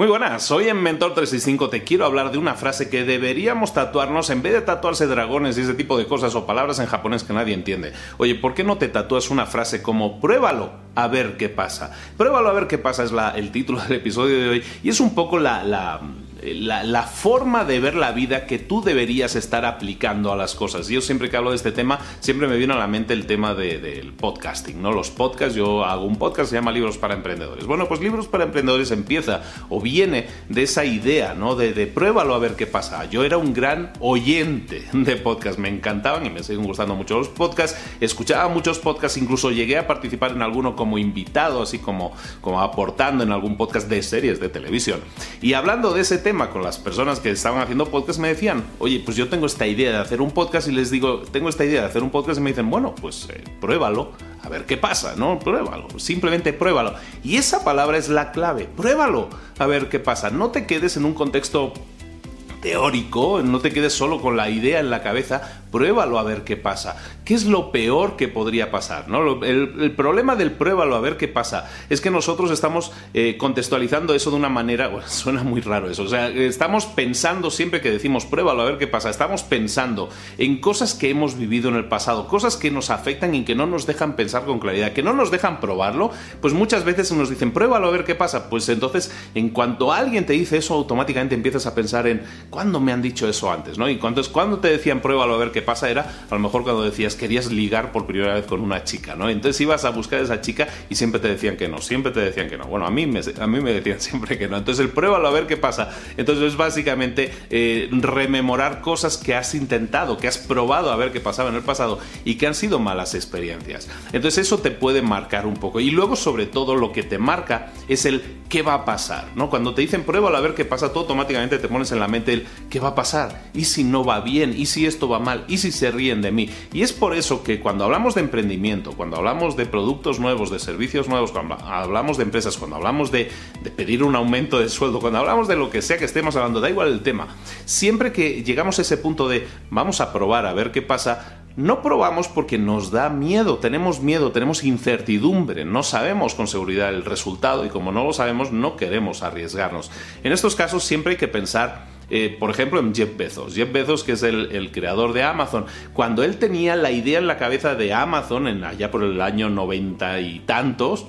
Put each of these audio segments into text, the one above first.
Muy buenas, soy en Mentor 365. Te quiero hablar de una frase que deberíamos tatuarnos en vez de tatuarse dragones y ese tipo de cosas o palabras en japonés que nadie entiende. Oye, ¿por qué no te tatúas una frase como pruébalo a ver qué pasa? Pruébalo a ver qué pasa es el título del episodio de hoy y es un poco la la, forma de ver la vida que tú deberías estar aplicando a las cosas. Yo siempre que hablo de este tema, siempre me viene a la mente el tema del podcasting, ¿no? Los podcasts, yo hago un podcast, se llama Libros para Emprendedores. Bueno, pues Libros para Emprendedores empieza o viene de esa idea, ¿no? De, pruébalo a ver qué pasa. Yo era un gran oyente de podcast, me encantaban y me siguen gustando mucho los podcasts, escuchaba muchos podcasts, incluso llegué a participar en alguno como invitado, así como, como aportando en algún podcast de series de televisión. Y hablando de ese tema, con las personas que estaban haciendo podcast me decían, oye, pues yo tengo esta idea de hacer un podcast y les digo, tengo esta idea de hacer un podcast y me dicen, bueno, pues eh, pruébalo, a ver qué pasa, ¿no? Pruébalo, simplemente pruébalo. Y esa palabra es la clave, pruébalo, a ver qué pasa. No te quedes en un contexto teórico, no te quedes solo con la idea en la cabeza, pruébalo a ver qué pasa. ¿Qué es lo peor que podría pasar? ¿no? El, problema del pruébalo a ver qué pasa es que nosotros estamos eh, contextualizando eso de una manera, suena muy raro eso, o sea, estamos pensando siempre que decimos pruébalo a ver qué pasa, estamos pensando en cosas que hemos vivido en el pasado, cosas que nos afectan y que no nos dejan pensar con claridad, que no nos dejan probarlo, pues muchas veces nos dicen pruébalo a ver qué pasa, pues entonces en cuanto alguien te dice eso, automáticamente empiezas a pensar en ¿cuándo me han dicho eso antes? ¿no? Y cuando, cuando te decían pruébalo a ver qué pasa era a lo mejor cuando decías querías ligar por primera vez con una chica, ¿no? Entonces ibas a buscar a esa chica y siempre te decían que no, siempre te decían que no. Bueno, a mí me, a mí me decían siempre que no. Entonces el pruébalo a ver qué pasa. Entonces es básicamente eh, rememorar cosas que has intentado, que has probado a ver qué pasaba en el pasado y que han sido malas experiencias. Entonces eso te puede marcar un poco. Y luego sobre todo lo que te marca es el qué va a pasar, ¿no? Cuando te dicen pruébalo a ver qué pasa, tú automáticamente te pones en la mente el qué va a pasar, y si no va bien, y si esto va mal, y si se ríen de mí. Y es por eso que cuando hablamos de emprendimiento, cuando hablamos de productos nuevos, de servicios nuevos, cuando hablamos de empresas, cuando hablamos de, pedir un aumento de sueldo, cuando hablamos de lo que sea que estemos hablando, da igual el tema, siempre que llegamos a ese punto de vamos a probar a ver qué pasa, no probamos porque nos da miedo, tenemos miedo, tenemos incertidumbre, no sabemos con seguridad el resultado y como no lo sabemos no queremos arriesgarnos. En estos casos siempre hay que pensar eh, por ejemplo, en Jeff Bezos. Jeff Bezos, que es el, creador de Amazon, cuando él tenía la idea en la cabeza de Amazon, en, allá por el año noventa y tantos,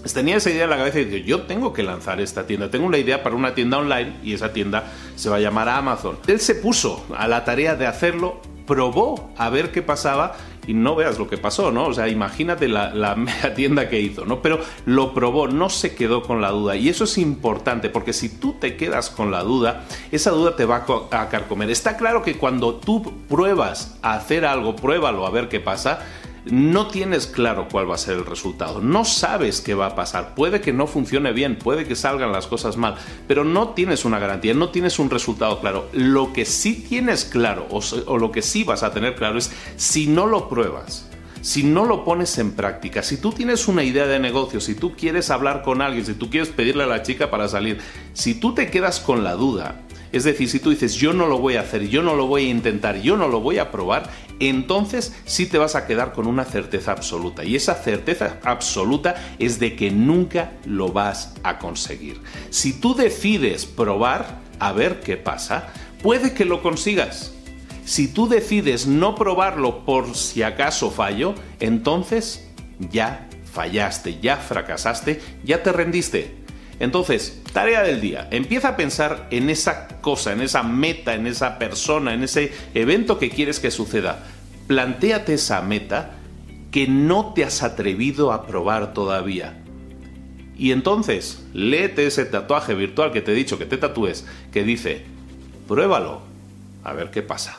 pues tenía esa idea en la cabeza y dijo, yo tengo que lanzar esta tienda, tengo una idea para una tienda online y esa tienda se va a llamar Amazon. Él se puso a la tarea de hacerlo, probó a ver qué pasaba y no veas lo que pasó, ¿no? O sea, imagínate la, la tienda que hizo, ¿no? Pero lo probó, no se quedó con la duda. Y eso es importante, porque si tú te quedas con la duda, esa duda te va a carcomer. Está claro que cuando tú pruebas a hacer algo, pruébalo a ver qué pasa, no tienes claro cuál va a ser el resultado, no sabes qué va a pasar, puede que no funcione bien, puede que salgan las cosas mal, pero no tienes una garantía, no tienes un resultado claro. Lo que sí tienes claro o, lo que sí vas a tener claro es si no lo pruebas, si no lo pones en práctica, si tú tienes una idea de negocio, si tú quieres hablar con alguien, si tú quieres pedirle a la chica para salir, si tú te quedas con la duda, es decir, si tú dices yo no lo voy a hacer, yo no lo voy a intentar, yo no lo voy a probar, entonces sí te vas a quedar con una certeza absoluta. Y esa certeza absoluta es de que nunca lo vas a conseguir. Si tú decides probar a ver qué pasa, puede que lo consigas. Si tú decides no probarlo por si acaso fallo, entonces ya fallaste, ya fracasaste, ya te rendiste. Entonces, tarea del día, empieza a pensar en esa cosa, en esa meta, en esa persona, en ese evento que quieres que suceda. Plantéate esa meta que no te has atrevido a probar todavía. Y entonces, léete ese tatuaje virtual que te he dicho que te tatúes, que dice, pruébalo, a ver qué pasa.